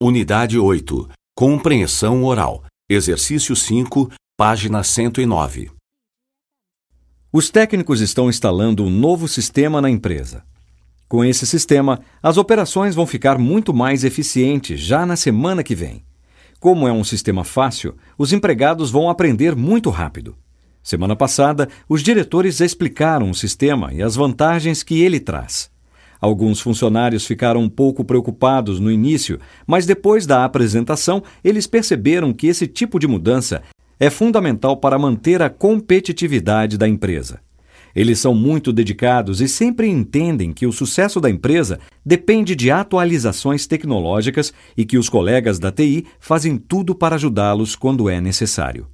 Unidade 8. Compreensão oral. Exercício 5, página 109. Os técnicos estão instalando um novo sistema na empresa. Com esse sistema, as operações vão ficar muito mais eficientes já na semana que vem. Como é um sistema fácil, os empregados vão aprender muito rápido. Semana passada, os diretores explicaram o sistema e as vantagens que ele traz. Alguns funcionários ficaram um pouco preocupados no início, mas depois da apresentação, eles perceberam que esse tipo de mudança é fundamental para manter a competitividade da empresa. Eles são muito dedicados e sempre entendem que o sucesso da empresa depende de atualizações tecnológicas e que os colegas da TI fazem tudo para ajudá-los quando é necessário.